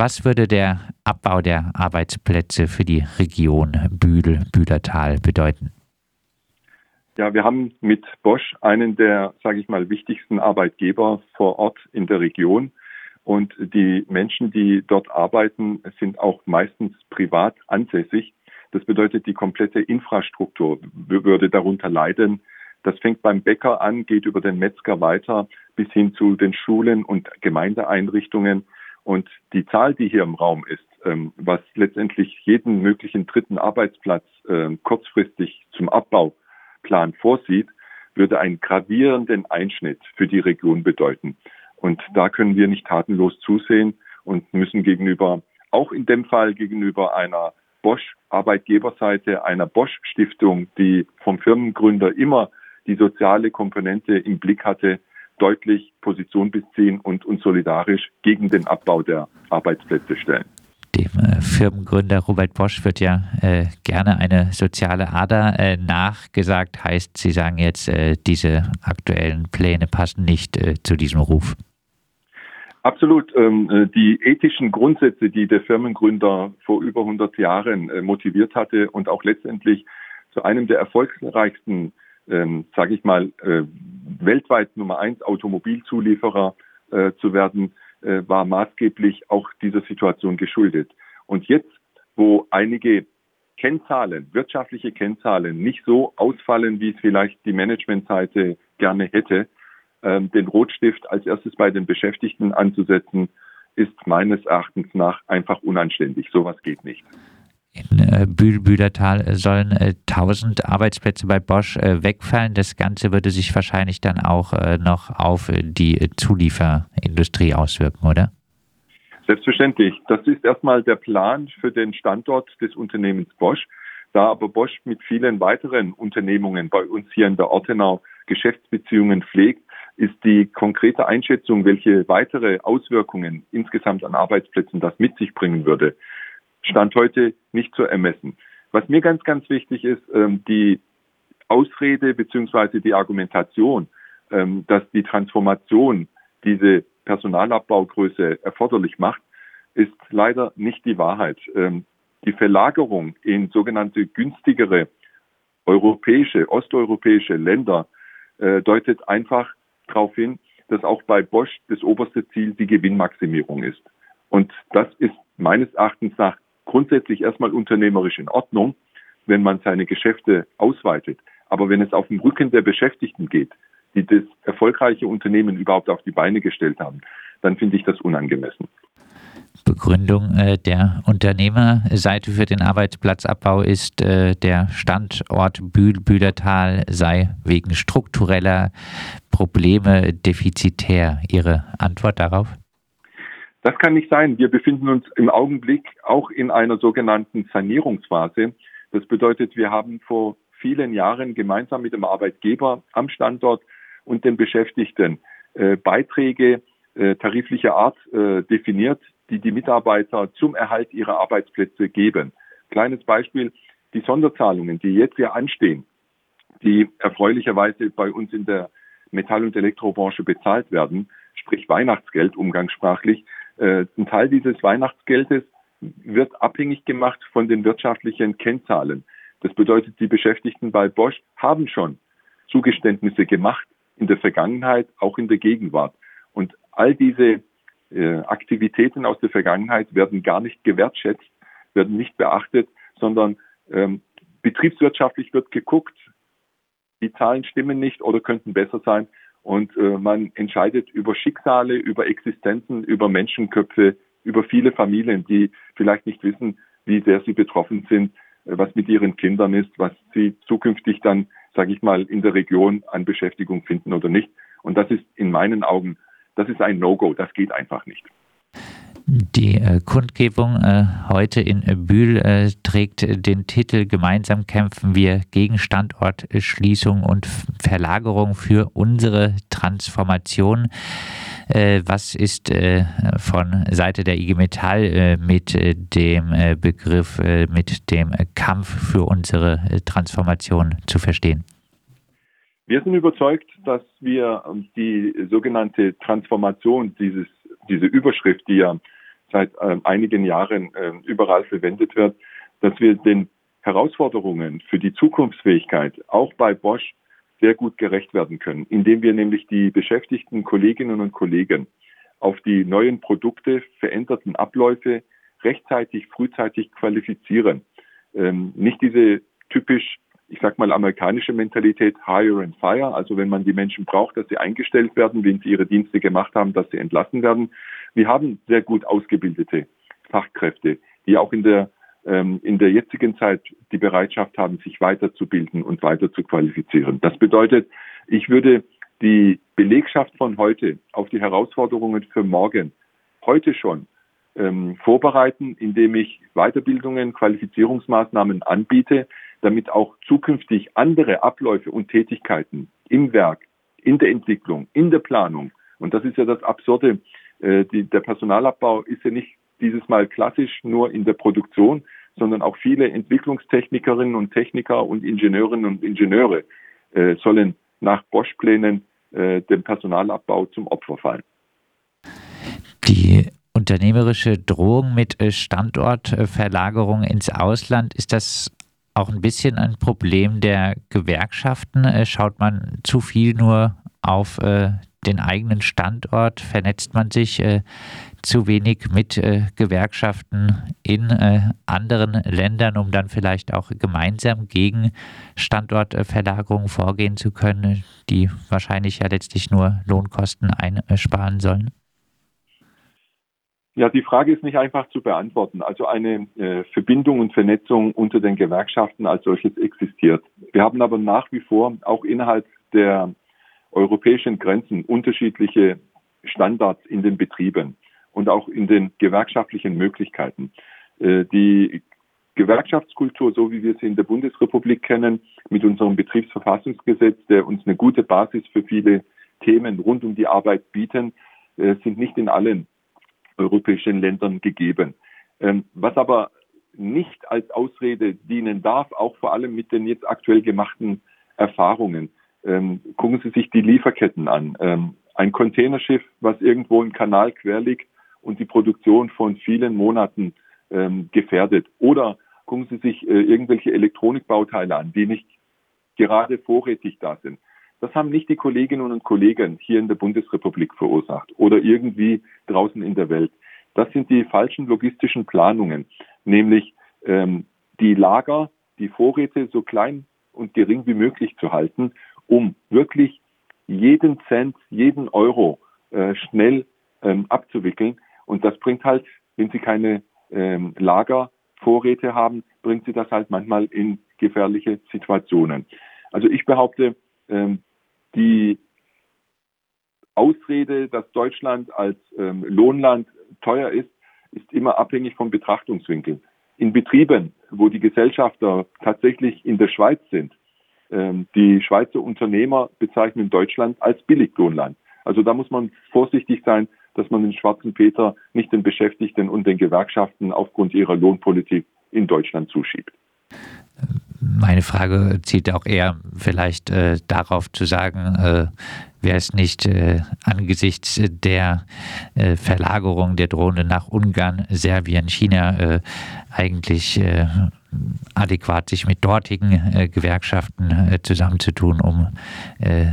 Was würde der Abbau der Arbeitsplätze für die Region Bühl-Bühlertal bedeuten? Ja, wir haben mit Bosch einen der, sage ich mal, wichtigsten Arbeitgeber vor Ort in der Region. Und die Menschen, die dort arbeiten, sind auch meistens privat ansässig. Das bedeutet, die komplette Infrastruktur würde darunter leiden. Das fängt beim Bäcker an, geht über den Metzger weiter bis hin zu den Schulen und Gemeindeeinrichtungen. Und die Zahl, die hier im Raum ist, ähm, was letztendlich jeden möglichen dritten Arbeitsplatz äh, kurzfristig zum Abbauplan vorsieht, würde einen gravierenden Einschnitt für die Region bedeuten. Und da können wir nicht tatenlos zusehen und müssen gegenüber, auch in dem Fall gegenüber einer Bosch Arbeitgeberseite, einer Bosch Stiftung, die vom Firmengründer immer die soziale Komponente im Blick hatte, deutlich Position beziehen und uns solidarisch gegen den Abbau der Arbeitsplätze stellen. Dem äh, Firmengründer Robert Bosch wird ja äh, gerne eine soziale Ader äh, nachgesagt. Heißt, Sie sagen jetzt, äh, diese aktuellen Pläne passen nicht äh, zu diesem Ruf. Absolut. Ähm, äh, die ethischen Grundsätze, die der Firmengründer vor über 100 Jahren motiviert hatte und auch letztendlich zu einem der erfolgreichsten ähm, sage ich mal, äh, weltweit Nummer eins Automobilzulieferer äh, zu werden, äh, war maßgeblich auch dieser Situation geschuldet. Und jetzt, wo einige Kennzahlen, wirtschaftliche Kennzahlen nicht so ausfallen, wie es vielleicht die Managementseite gerne hätte, ähm, den Rotstift als erstes bei den Beschäftigten anzusetzen, ist meines Erachtens nach einfach unanständig. Sowas geht nicht. In äh, sollen äh, 1000 Arbeitsplätze bei Bosch äh, wegfallen. Das Ganze würde sich wahrscheinlich dann auch äh, noch auf äh, die Zulieferindustrie auswirken, oder? Selbstverständlich. Das ist erstmal der Plan für den Standort des Unternehmens Bosch. Da aber Bosch mit vielen weiteren Unternehmungen bei uns hier in der Ortenau Geschäftsbeziehungen pflegt, ist die konkrete Einschätzung, welche weitere Auswirkungen insgesamt an Arbeitsplätzen das mit sich bringen würde, Stand heute nicht zu ermessen. Was mir ganz, ganz wichtig ist, ähm, die Ausrede beziehungsweise die Argumentation, ähm, dass die Transformation diese Personalabbaugröße erforderlich macht, ist leider nicht die Wahrheit. Ähm, die Verlagerung in sogenannte günstigere europäische, osteuropäische Länder äh, deutet einfach darauf hin, dass auch bei Bosch das oberste Ziel die Gewinnmaximierung ist. Und das ist meines Erachtens nach grundsätzlich erstmal unternehmerisch in Ordnung, wenn man seine Geschäfte ausweitet. Aber wenn es auf dem Rücken der Beschäftigten geht, die das erfolgreiche Unternehmen überhaupt auf die Beine gestellt haben, dann finde ich das unangemessen. Begründung äh, der Unternehmerseite für den Arbeitsplatzabbau ist, äh, der Standort Bühl-Bühlertal sei wegen struktureller Probleme defizitär. Ihre Antwort darauf? Das kann nicht sein. Wir befinden uns im Augenblick auch in einer sogenannten Sanierungsphase. Das bedeutet, wir haben vor vielen Jahren gemeinsam mit dem Arbeitgeber am Standort und den Beschäftigten äh, Beiträge äh, tariflicher Art äh, definiert, die die Mitarbeiter zum Erhalt ihrer Arbeitsplätze geben. Kleines Beispiel, die Sonderzahlungen, die jetzt ja anstehen, die erfreulicherweise bei uns in der Metall- und Elektrobranche bezahlt werden, sprich Weihnachtsgeld umgangssprachlich, äh, ein Teil dieses Weihnachtsgeldes wird abhängig gemacht von den wirtschaftlichen Kennzahlen. Das bedeutet, die Beschäftigten bei Bosch haben schon Zugeständnisse gemacht in der Vergangenheit, auch in der Gegenwart. Und all diese äh, Aktivitäten aus der Vergangenheit werden gar nicht gewertschätzt, werden nicht beachtet, sondern ähm, betriebswirtschaftlich wird geguckt, die Zahlen stimmen nicht oder könnten besser sein und äh, man entscheidet über Schicksale, über Existenzen, über Menschenköpfe, über viele Familien, die vielleicht nicht wissen, wie sehr sie betroffen sind, äh, was mit ihren Kindern ist, was sie zukünftig dann, sage ich mal, in der Region an Beschäftigung finden oder nicht. Und das ist in meinen Augen, das ist ein No-Go, das geht einfach nicht. Die äh, Kundgebung äh, heute in Bühl äh, trägt den Titel Gemeinsam kämpfen wir gegen Standortschließung und Verlagerung für unsere Transformation. Äh, was ist äh, von Seite der IG Metall äh, mit dem Begriff, mit dem Kampf für unsere Transformation zu verstehen? Wir sind überzeugt, dass wir die sogenannte Transformation, dieses, diese Überschrift, die ja seit äh, einigen Jahren äh, überall verwendet wird, dass wir den Herausforderungen für die Zukunftsfähigkeit auch bei Bosch sehr gut gerecht werden können, indem wir nämlich die beschäftigten Kolleginnen und Kollegen auf die neuen Produkte, veränderten Abläufe rechtzeitig, frühzeitig qualifizieren. Ähm, nicht diese typisch, ich sag mal, amerikanische Mentalität hire and fire, also wenn man die Menschen braucht, dass sie eingestellt werden, wenn sie ihre Dienste gemacht haben, dass sie entlassen werden. Wir haben sehr gut ausgebildete Fachkräfte, die auch in der ähm, in der jetzigen Zeit die Bereitschaft haben, sich weiterzubilden und weiter zu qualifizieren. Das bedeutet, ich würde die Belegschaft von heute auf die Herausforderungen für morgen heute schon ähm, vorbereiten, indem ich Weiterbildungen, Qualifizierungsmaßnahmen anbiete, damit auch zukünftig andere Abläufe und Tätigkeiten im Werk, in der Entwicklung, in der Planung, und das ist ja das Absurde, die, der Personalabbau ist ja nicht dieses Mal klassisch nur in der Produktion, sondern auch viele Entwicklungstechnikerinnen und Techniker und Ingenieurinnen und Ingenieure äh, sollen nach Bosch-Plänen äh, dem Personalabbau zum Opfer fallen. Die unternehmerische Drohung mit äh, Standortverlagerung ins Ausland, ist das auch ein bisschen ein Problem der Gewerkschaften? Äh, schaut man zu viel nur auf äh, den eigenen Standort, vernetzt man sich äh, zu wenig mit äh, Gewerkschaften in äh, anderen Ländern, um dann vielleicht auch gemeinsam gegen Standortverlagerungen vorgehen zu können, die wahrscheinlich ja letztlich nur Lohnkosten einsparen sollen? Ja, die Frage ist nicht einfach zu beantworten. Also eine äh, Verbindung und Vernetzung unter den Gewerkschaften als solches existiert. Wir haben aber nach wie vor auch innerhalb der europäischen Grenzen unterschiedliche Standards in den Betrieben und auch in den gewerkschaftlichen Möglichkeiten. Äh, die Gewerkschaftskultur, so wie wir sie in der Bundesrepublik kennen, mit unserem Betriebsverfassungsgesetz, der uns eine gute Basis für viele Themen rund um die Arbeit bieten, äh, sind nicht in allen europäischen Ländern gegeben. Ähm, was aber nicht als Ausrede dienen darf, auch vor allem mit den jetzt aktuell gemachten Erfahrungen. Ähm, gucken Sie sich die Lieferketten an. Ähm, ein Containerschiff, was irgendwo im Kanal quer liegt und die Produktion von vielen Monaten ähm, gefährdet. Oder gucken Sie sich äh, irgendwelche Elektronikbauteile an, die nicht gerade vorrätig da sind. Das haben nicht die Kolleginnen und Kollegen hier in der Bundesrepublik verursacht oder irgendwie draußen in der Welt. Das sind die falschen logistischen Planungen, nämlich ähm, die Lager, die Vorräte so klein und gering wie möglich zu halten um wirklich jeden Cent, jeden Euro äh, schnell ähm, abzuwickeln. Und das bringt halt, wenn Sie keine ähm, Lagervorräte haben, bringt Sie das halt manchmal in gefährliche Situationen. Also ich behaupte, ähm, die Ausrede, dass Deutschland als ähm, Lohnland teuer ist, ist immer abhängig vom Betrachtungswinkel. In Betrieben, wo die Gesellschafter tatsächlich in der Schweiz sind, die Schweizer Unternehmer bezeichnen Deutschland als Billiglohnland. Also da muss man vorsichtig sein, dass man den schwarzen Peter nicht den Beschäftigten und den Gewerkschaften aufgrund ihrer Lohnpolitik in Deutschland zuschiebt. Meine Frage zielt auch eher vielleicht äh, darauf zu sagen, äh, wäre es nicht äh, angesichts der äh, Verlagerung der Drohne nach Ungarn, Serbien, China äh, eigentlich äh, adäquat sich mit dortigen äh, Gewerkschaften äh, zusammenzutun, um äh,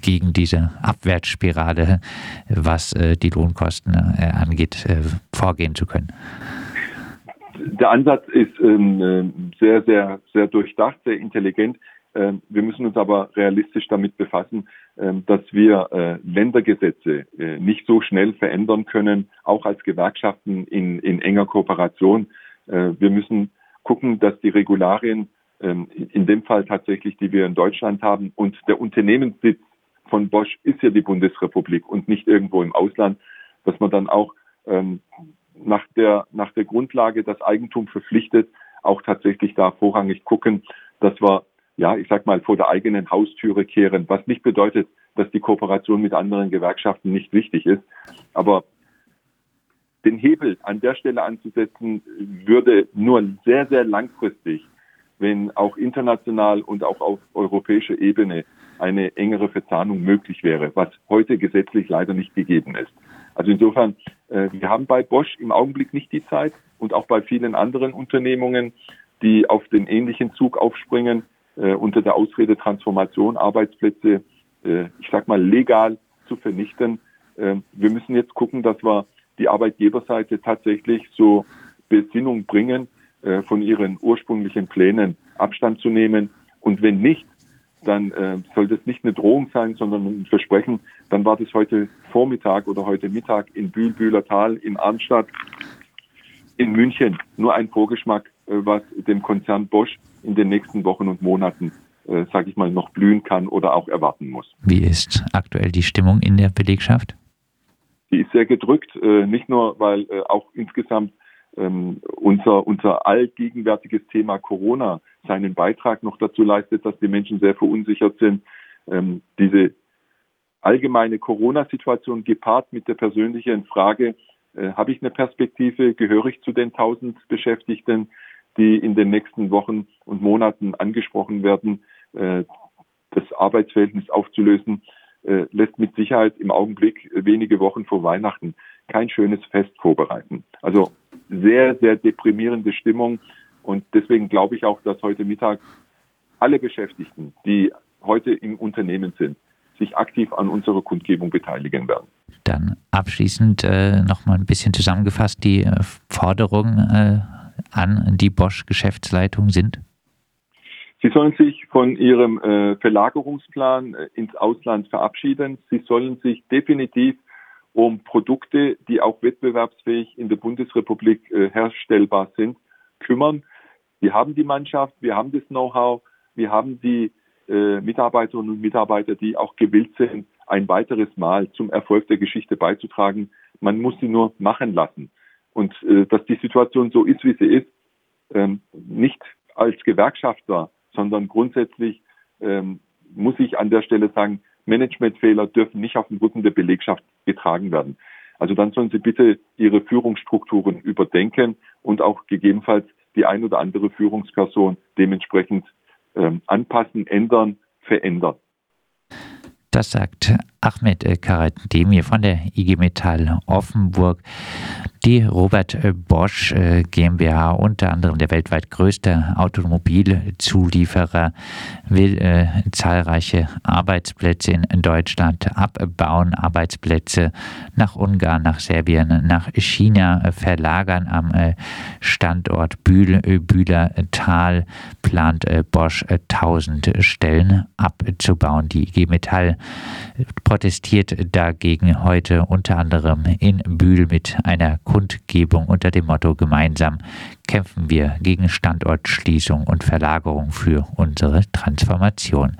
gegen diese Abwärtsspirale, was äh, die Lohnkosten äh, angeht, äh, vorgehen zu können. Der Ansatz ist ähm, sehr, sehr, sehr durchdacht, sehr intelligent. Ähm, wir müssen uns aber realistisch damit befassen, ähm, dass wir Ländergesetze nicht so schnell verändern können, auch als Gewerkschaften in, in enger Kooperation. Wir müssen gucken, dass die Regularien ähm, in dem Fall tatsächlich, die wir in Deutschland haben, und der Unternehmenssitz von Bosch ist ja die Bundesrepublik und nicht irgendwo im Ausland, dass man dann auch ähm, nach der nach der Grundlage das Eigentum verpflichtet, auch tatsächlich da vorrangig gucken, dass wir ja, ich sag mal, vor der eigenen Haustüre kehren, was nicht bedeutet, dass die Kooperation mit anderen Gewerkschaften nicht wichtig ist. Aber den Hebel an der Stelle anzusetzen, würde nur sehr, sehr langfristig, wenn auch international und auch auf europäischer Ebene eine engere Verzahnung möglich wäre, was heute gesetzlich leider nicht gegeben ist. Also insofern, äh, wir haben bei Bosch im Augenblick nicht die Zeit und auch bei vielen anderen Unternehmungen, die auf den ähnlichen Zug aufspringen, äh, unter der Ausrede Transformation Arbeitsplätze, äh, ich sag mal, legal zu vernichten. Äh, wir müssen jetzt gucken, dass wir die Arbeitgeberseite tatsächlich so Besinnung bringen, äh, von ihren ursprünglichen Plänen Abstand zu nehmen. Und wenn nicht, dann äh, soll das nicht eine Drohung sein, sondern ein Versprechen. Dann war das heute Vormittag oder heute Mittag in Bühl, Bühler Tal, in Arnstadt, in München. Nur ein Vorgeschmack, äh, was dem Konzern Bosch in den nächsten Wochen und Monaten, äh, sage ich mal, noch blühen kann oder auch erwarten muss. Wie ist aktuell die Stimmung in der Belegschaft? Die ist sehr gedrückt, äh, nicht nur, weil äh, auch insgesamt ähm, unser, unser allgegenwärtiges Thema Corona seinen Beitrag noch dazu leistet, dass die Menschen sehr verunsichert sind. Ähm, diese allgemeine Corona-Situation gepaart mit der persönlichen Frage, äh, habe ich eine Perspektive, gehöre ich zu den 1000 Beschäftigten, die in den nächsten Wochen und Monaten angesprochen werden, das Arbeitsverhältnis aufzulösen, äh, lässt mit Sicherheit im Augenblick wenige Wochen vor Weihnachten kein schönes Fest vorbereiten. Also sehr, sehr deprimierende Stimmung. Und deswegen glaube ich auch, dass heute Mittag alle Beschäftigten, die heute im Unternehmen sind, sich aktiv an unserer Kundgebung beteiligen werden. Dann abschließend äh, nochmal ein bisschen zusammengefasst, die äh, Forderungen äh, an die Bosch-Geschäftsleitung sind? Sie sollen sich von ihrem äh, Verlagerungsplan äh, ins Ausland verabschieden. Sie sollen sich definitiv um Produkte, die auch wettbewerbsfähig in der Bundesrepublik äh, herstellbar sind, kümmern. Wir haben die Mannschaft, wir haben das Know-how, wir haben die äh, Mitarbeiterinnen und Mitarbeiter, die auch gewillt sind, ein weiteres Mal zum Erfolg der Geschichte beizutragen. Man muss sie nur machen lassen. Und äh, dass die Situation so ist, wie sie ist, ähm, nicht als Gewerkschafter, sondern grundsätzlich ähm, muss ich an der Stelle sagen, Managementfehler dürfen nicht auf dem Rücken der Belegschaft getragen werden. Also dann sollen Sie bitte Ihre Führungsstrukturen überdenken und auch gegebenenfalls die ein oder andere Führungsperson dementsprechend ähm, anpassen, ändern, verändern. Das sagt Ahmed Karatdemir von der IG Metall Offenburg. Die Robert Bosch äh, GmbH, unter anderem der weltweit größte Automobilzulieferer, will äh, zahlreiche Arbeitsplätze in Deutschland abbauen, Arbeitsplätze nach Ungarn, nach Serbien, nach China äh, verlagern. Am äh, Standort Bühl, äh, Bühler plant äh, Bosch 1000 Stellen abzubauen. Die IG Metall protestiert dagegen heute unter anderem in Bühl mit einer Kundgebung unter dem Motto Gemeinsam kämpfen wir gegen Standortschließung und Verlagerung für unsere Transformation.